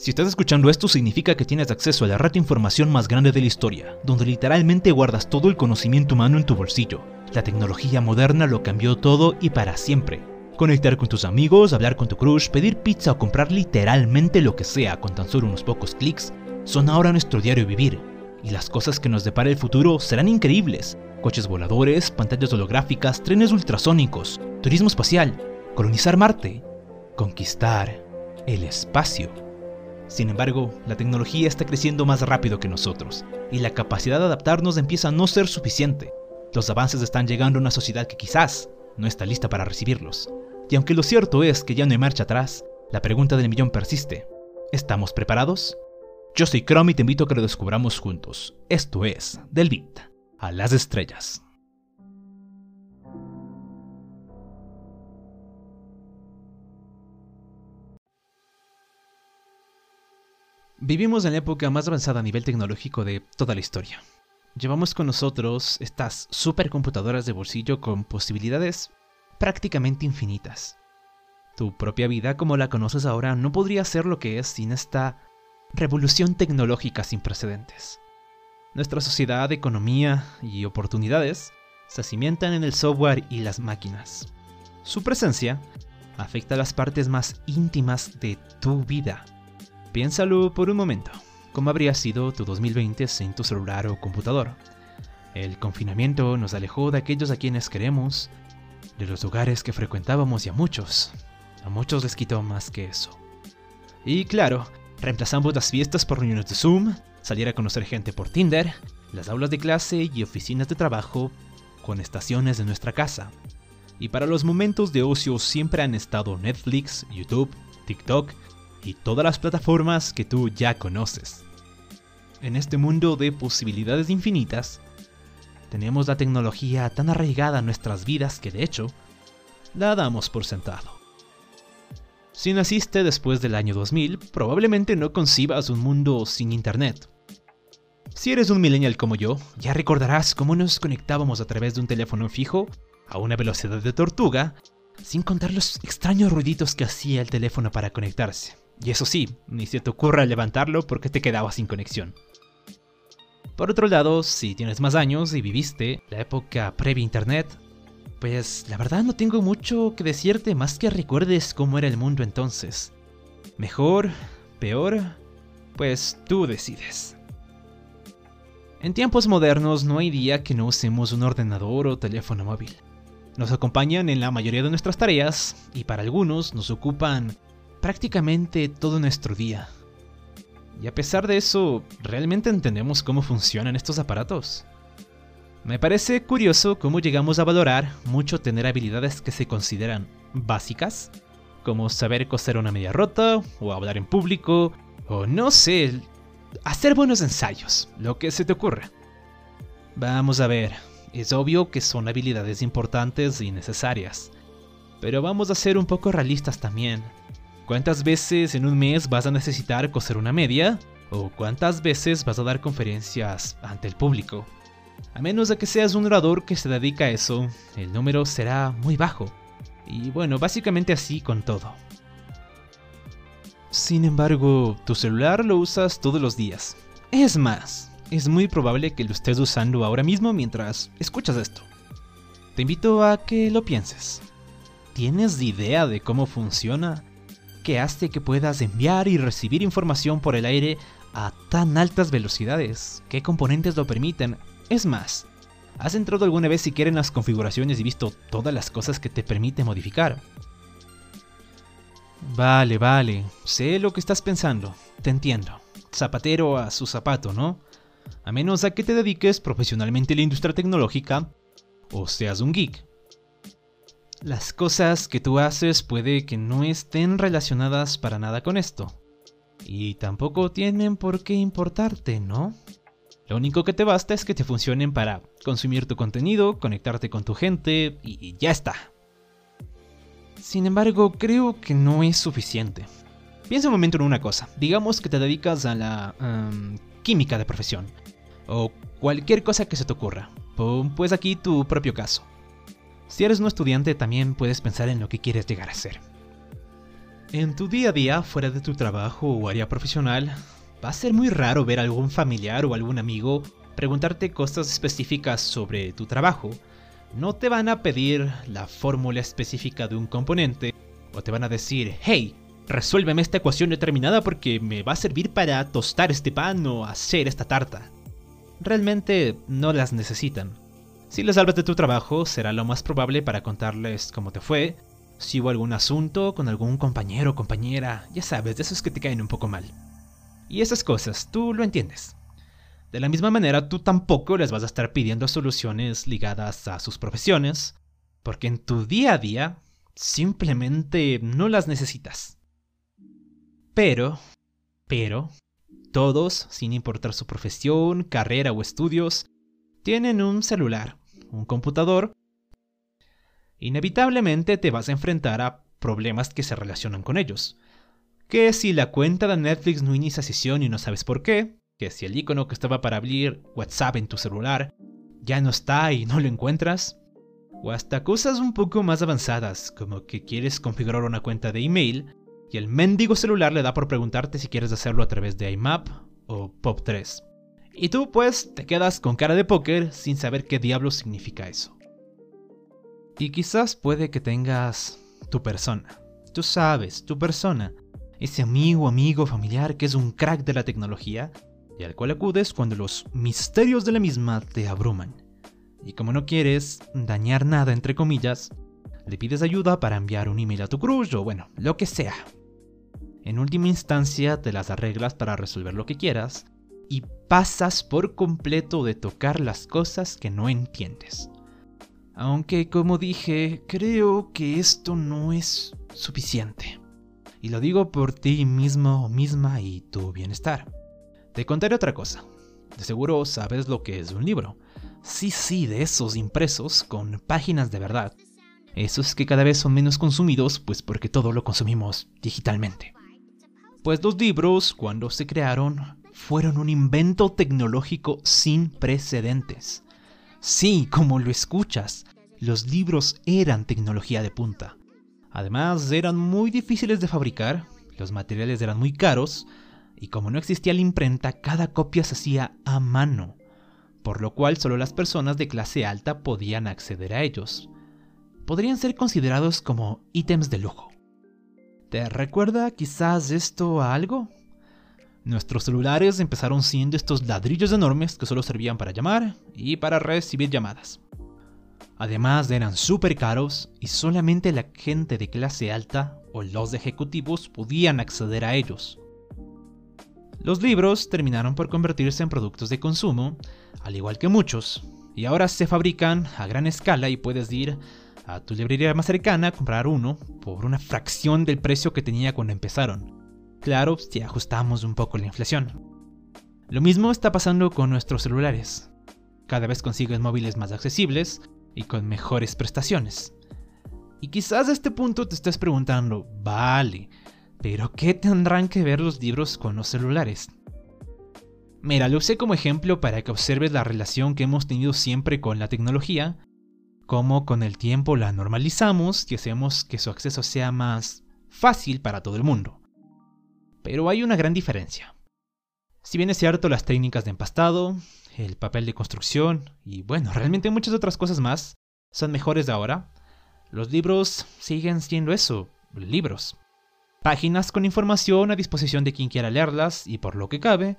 Si estás escuchando esto significa que tienes acceso a la red de información más grande de la historia, donde literalmente guardas todo el conocimiento humano en tu bolsillo. La tecnología moderna lo cambió todo y para siempre. Conectar con tus amigos, hablar con tu crush, pedir pizza o comprar literalmente lo que sea con tan solo unos pocos clics son ahora nuestro diario vivir. Y las cosas que nos depara el futuro serán increíbles. Coches voladores, pantallas holográficas, trenes ultrasónicos, turismo espacial, colonizar Marte, conquistar el espacio. Sin embargo, la tecnología está creciendo más rápido que nosotros, y la capacidad de adaptarnos empieza a no ser suficiente. Los avances están llegando a una sociedad que quizás no está lista para recibirlos. Y aunque lo cierto es que ya no hay marcha atrás, la pregunta del millón persiste. ¿Estamos preparados? Yo soy Chrome y te invito a que lo descubramos juntos. Esto es Del Beat a las estrellas. Vivimos en la época más avanzada a nivel tecnológico de toda la historia. Llevamos con nosotros estas supercomputadoras de bolsillo con posibilidades prácticamente infinitas. Tu propia vida como la conoces ahora no podría ser lo que es sin esta revolución tecnológica sin precedentes. Nuestra sociedad, economía y oportunidades se cimientan en el software y las máquinas. Su presencia afecta las partes más íntimas de tu vida. Piénsalo por un momento. ¿Cómo habría sido tu 2020 sin tu celular o computador? El confinamiento nos alejó de aquellos a quienes queremos, de los lugares que frecuentábamos y a muchos, a muchos les quitó más que eso. Y claro, reemplazamos las fiestas por reuniones de Zoom, salir a conocer gente por Tinder, las aulas de clase y oficinas de trabajo con estaciones de nuestra casa. Y para los momentos de ocio siempre han estado Netflix, YouTube, TikTok y todas las plataformas que tú ya conoces. En este mundo de posibilidades infinitas, tenemos la tecnología tan arraigada en nuestras vidas que de hecho, la damos por sentado. Si naciste después del año 2000, probablemente no concibas un mundo sin Internet. Si eres un millennial como yo, ya recordarás cómo nos conectábamos a través de un teléfono fijo a una velocidad de tortuga, sin contar los extraños ruiditos que hacía el teléfono para conectarse. Y eso sí, ni se te ocurra levantarlo porque te quedabas sin conexión. Por otro lado, si tienes más años y viviste la época previa Internet, pues la verdad no tengo mucho que decirte más que recuerdes cómo era el mundo entonces. Mejor, peor, pues tú decides. En tiempos modernos no hay día que no usemos un ordenador o teléfono móvil. Nos acompañan en la mayoría de nuestras tareas y para algunos nos ocupan prácticamente todo nuestro día. Y a pesar de eso, ¿realmente entendemos cómo funcionan estos aparatos? Me parece curioso cómo llegamos a valorar mucho tener habilidades que se consideran básicas, como saber coser una media rota, o hablar en público, o no sé, hacer buenos ensayos, lo que se te ocurra. Vamos a ver, es obvio que son habilidades importantes y necesarias, pero vamos a ser un poco realistas también. ¿Cuántas veces en un mes vas a necesitar coser una media? ¿O cuántas veces vas a dar conferencias ante el público? A menos de que seas un orador que se dedica a eso, el número será muy bajo. Y bueno, básicamente así con todo. Sin embargo, tu celular lo usas todos los días. Es más, es muy probable que lo estés usando ahora mismo mientras escuchas esto. Te invito a que lo pienses. ¿Tienes idea de cómo funciona? Que hace que puedas enviar y recibir información por el aire a tan altas velocidades. ¿Qué componentes lo permiten? Es más, ¿has entrado alguna vez si quieren las configuraciones y visto todas las cosas que te permite modificar? Vale, vale, sé lo que estás pensando, te entiendo. Zapatero a su zapato, ¿no? A menos a que te dediques profesionalmente a la industria tecnológica o seas un geek. Las cosas que tú haces puede que no estén relacionadas para nada con esto. Y tampoco tienen por qué importarte, ¿no? Lo único que te basta es que te funcionen para consumir tu contenido, conectarte con tu gente y ya está. Sin embargo, creo que no es suficiente. Piensa un momento en una cosa. Digamos que te dedicas a la química de profesión. O cualquier cosa que se te ocurra. Pues aquí tu propio caso. Si eres un estudiante también puedes pensar en lo que quieres llegar a ser. En tu día a día, fuera de tu trabajo o área profesional, va a ser muy raro ver a algún familiar o algún amigo preguntarte cosas específicas sobre tu trabajo. No te van a pedir la fórmula específica de un componente o te van a decir, hey, resuélveme esta ecuación determinada porque me va a servir para tostar este pan o hacer esta tarta. Realmente no las necesitan. Si les hablas de tu trabajo, será lo más probable para contarles cómo te fue, si hubo algún asunto con algún compañero o compañera, ya sabes, de esos que te caen un poco mal. Y esas cosas, tú lo entiendes. De la misma manera, tú tampoco les vas a estar pidiendo soluciones ligadas a sus profesiones, porque en tu día a día simplemente no las necesitas. Pero, pero, todos, sin importar su profesión, carrera o estudios, tienen un celular, un computador. Inevitablemente te vas a enfrentar a problemas que se relacionan con ellos. Que si la cuenta de Netflix no inicia sesión y no sabes por qué, que si el icono que estaba para abrir WhatsApp en tu celular ya no está y no lo encuentras, o hasta cosas un poco más avanzadas, como que quieres configurar una cuenta de email y el mendigo celular le da por preguntarte si quieres hacerlo a través de IMAP o POP3. Y tú pues te quedas con cara de póker sin saber qué diablo significa eso. Y quizás puede que tengas tu persona. Tú sabes, tu persona. Ese amigo, amigo, familiar que es un crack de la tecnología y al cual acudes cuando los misterios de la misma te abruman. Y como no quieres dañar nada, entre comillas, le pides ayuda para enviar un email a tu crush o bueno, lo que sea. En última instancia te las arreglas para resolver lo que quieras y pasas por completo de tocar las cosas que no entiendes. Aunque como dije, creo que esto no es suficiente. Y lo digo por ti mismo o misma y tu bienestar. Te contaré otra cosa. De seguro sabes lo que es un libro. Sí, sí, de esos impresos con páginas de verdad. Esos que cada vez son menos consumidos, pues porque todo lo consumimos digitalmente. Pues los libros, cuando se crearon, fueron un invento tecnológico sin precedentes. Sí, como lo escuchas, los libros eran tecnología de punta. Además, eran muy difíciles de fabricar, los materiales eran muy caros, y como no existía la imprenta, cada copia se hacía a mano, por lo cual solo las personas de clase alta podían acceder a ellos. Podrían ser considerados como ítems de lujo. ¿Te recuerda quizás esto a algo? Nuestros celulares empezaron siendo estos ladrillos enormes que solo servían para llamar y para recibir llamadas. Además eran súper caros y solamente la gente de clase alta o los ejecutivos podían acceder a ellos. Los libros terminaron por convertirse en productos de consumo, al igual que muchos, y ahora se fabrican a gran escala y puedes ir a tu librería más cercana comprar uno por una fracción del precio que tenía cuando empezaron. Claro, si ajustamos un poco la inflación. Lo mismo está pasando con nuestros celulares. Cada vez consigues móviles más accesibles y con mejores prestaciones. Y quizás a este punto te estés preguntando, vale, pero ¿qué tendrán que ver los libros con los celulares? Mira, lo usé como ejemplo para que observes la relación que hemos tenido siempre con la tecnología cómo con el tiempo la normalizamos y hacemos que su acceso sea más fácil para todo el mundo. Pero hay una gran diferencia. Si bien es cierto las técnicas de empastado, el papel de construcción y bueno, realmente muchas otras cosas más son mejores de ahora, los libros siguen siendo eso, libros. Páginas con información a disposición de quien quiera leerlas y por lo que cabe,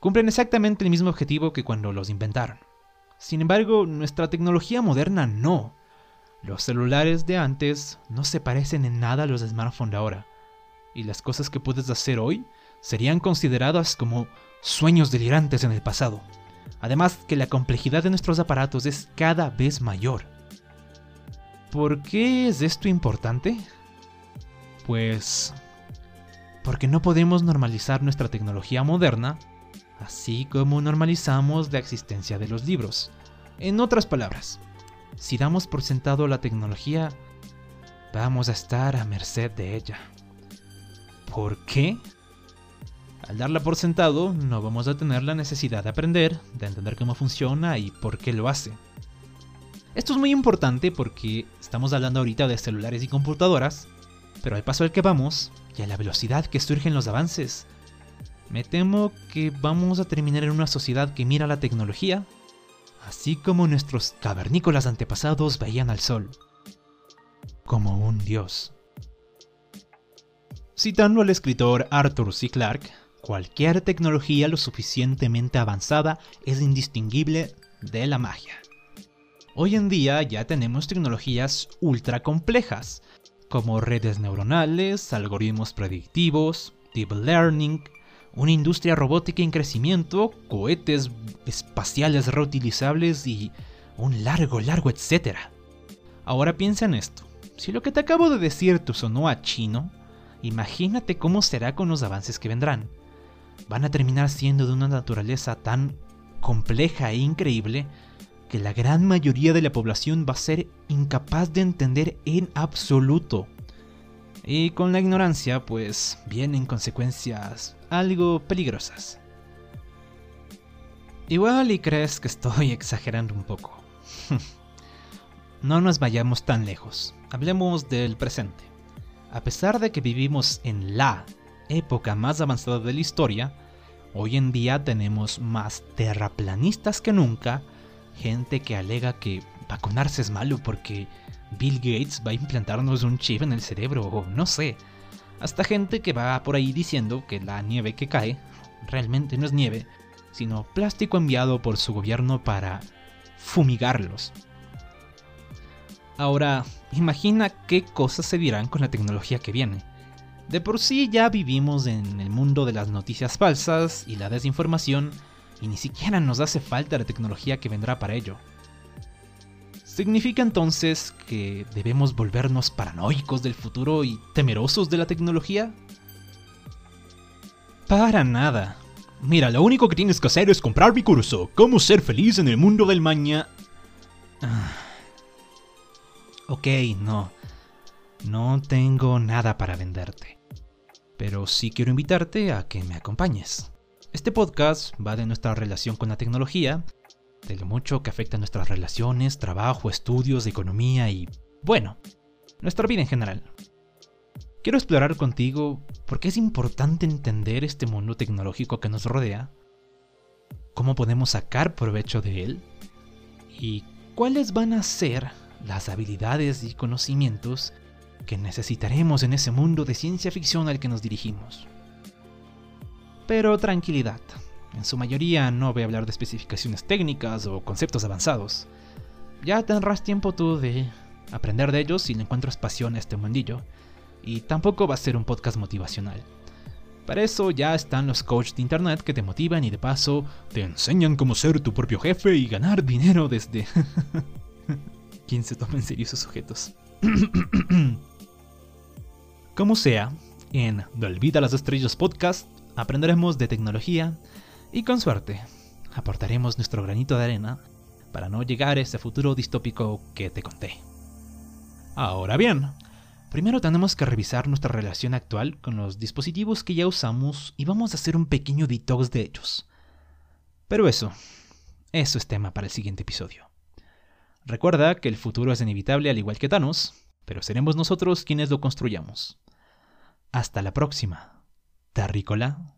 cumplen exactamente el mismo objetivo que cuando los inventaron. Sin embargo, nuestra tecnología moderna no. Los celulares de antes no se parecen en nada a los smartphones de ahora. Y las cosas que puedes hacer hoy serían consideradas como sueños delirantes en el pasado. Además que la complejidad de nuestros aparatos es cada vez mayor. ¿Por qué es esto importante? Pues porque no podemos normalizar nuestra tecnología moderna así como normalizamos la existencia de los libros. En otras palabras, si damos por sentado la tecnología, vamos a estar a merced de ella. ¿Por qué? Al darla por sentado, no vamos a tener la necesidad de aprender, de entender cómo funciona y por qué lo hace. Esto es muy importante porque estamos hablando ahorita de celulares y computadoras, Pero al paso al que vamos y a la velocidad que surgen los avances, me temo que vamos a terminar en una sociedad que mira la tecnología, así como nuestros cavernícolas antepasados veían al sol, como un dios. Citando al escritor Arthur C. Clarke, cualquier tecnología lo suficientemente avanzada es indistinguible de la magia. Hoy en día ya tenemos tecnologías ultra complejas, como redes neuronales, algoritmos predictivos, deep learning, una industria robótica en crecimiento, cohetes espaciales reutilizables y un largo, largo etcétera. Ahora piensa en esto. Si lo que te acabo de decir te sonó a chino, imagínate cómo será con los avances que vendrán. Van a terminar siendo de una naturaleza tan compleja e increíble que la gran mayoría de la población va a ser incapaz de entender en absoluto. Y con la ignorancia, pues vienen consecuencias algo peligrosas. Igual y crees que estoy exagerando un poco. no nos vayamos tan lejos, hablemos del presente. A pesar de que vivimos en la época más avanzada de la historia, hoy en día tenemos más terraplanistas que nunca, gente que alega que vacunarse es malo porque Bill Gates va a implantarnos un chip en el cerebro o no sé. Hasta gente que va por ahí diciendo que la nieve que cae realmente no es nieve, sino plástico enviado por su gobierno para fumigarlos. Ahora, imagina qué cosas se dirán con la tecnología que viene. De por sí ya vivimos en el mundo de las noticias falsas y la desinformación, y ni siquiera nos hace falta la tecnología que vendrá para ello. ¿Significa entonces que debemos volvernos paranoicos del futuro y temerosos de la tecnología? Para nada. Mira, lo único que tienes que hacer es comprar mi curso, Cómo ser feliz en el mundo del mañana. Ah. Ok, no. No tengo nada para venderte. Pero sí quiero invitarte a que me acompañes. Este podcast va de nuestra relación con la tecnología de lo mucho que afecta nuestras relaciones, trabajo, estudios, economía y, bueno, nuestra vida en general. Quiero explorar contigo por qué es importante entender este mundo tecnológico que nos rodea, cómo podemos sacar provecho de él y cuáles van a ser las habilidades y conocimientos que necesitaremos en ese mundo de ciencia ficción al que nos dirigimos. Pero tranquilidad, en su mayoría no voy a hablar de especificaciones técnicas o conceptos avanzados. Ya tendrás tiempo tú de aprender de ellos si le encuentras pasión a este mundillo. Y tampoco va a ser un podcast motivacional. Para eso ya están los coaches de internet que te motivan y de paso te enseñan cómo ser tu propio jefe y ganar dinero desde... ¿Quién se toma en serio esos sujetos? Como sea, en The Olvida las Estrellas Podcast aprenderemos de tecnología, y con suerte, aportaremos nuestro granito de arena para no llegar a ese futuro distópico que te conté. Ahora bien, primero tenemos que revisar nuestra relación actual con los dispositivos que ya usamos y vamos a hacer un pequeño detox de ellos. Pero eso, eso es tema para el siguiente episodio. Recuerda que el futuro es inevitable al igual que Thanos, pero seremos nosotros quienes lo construyamos. Hasta la próxima. Terrícola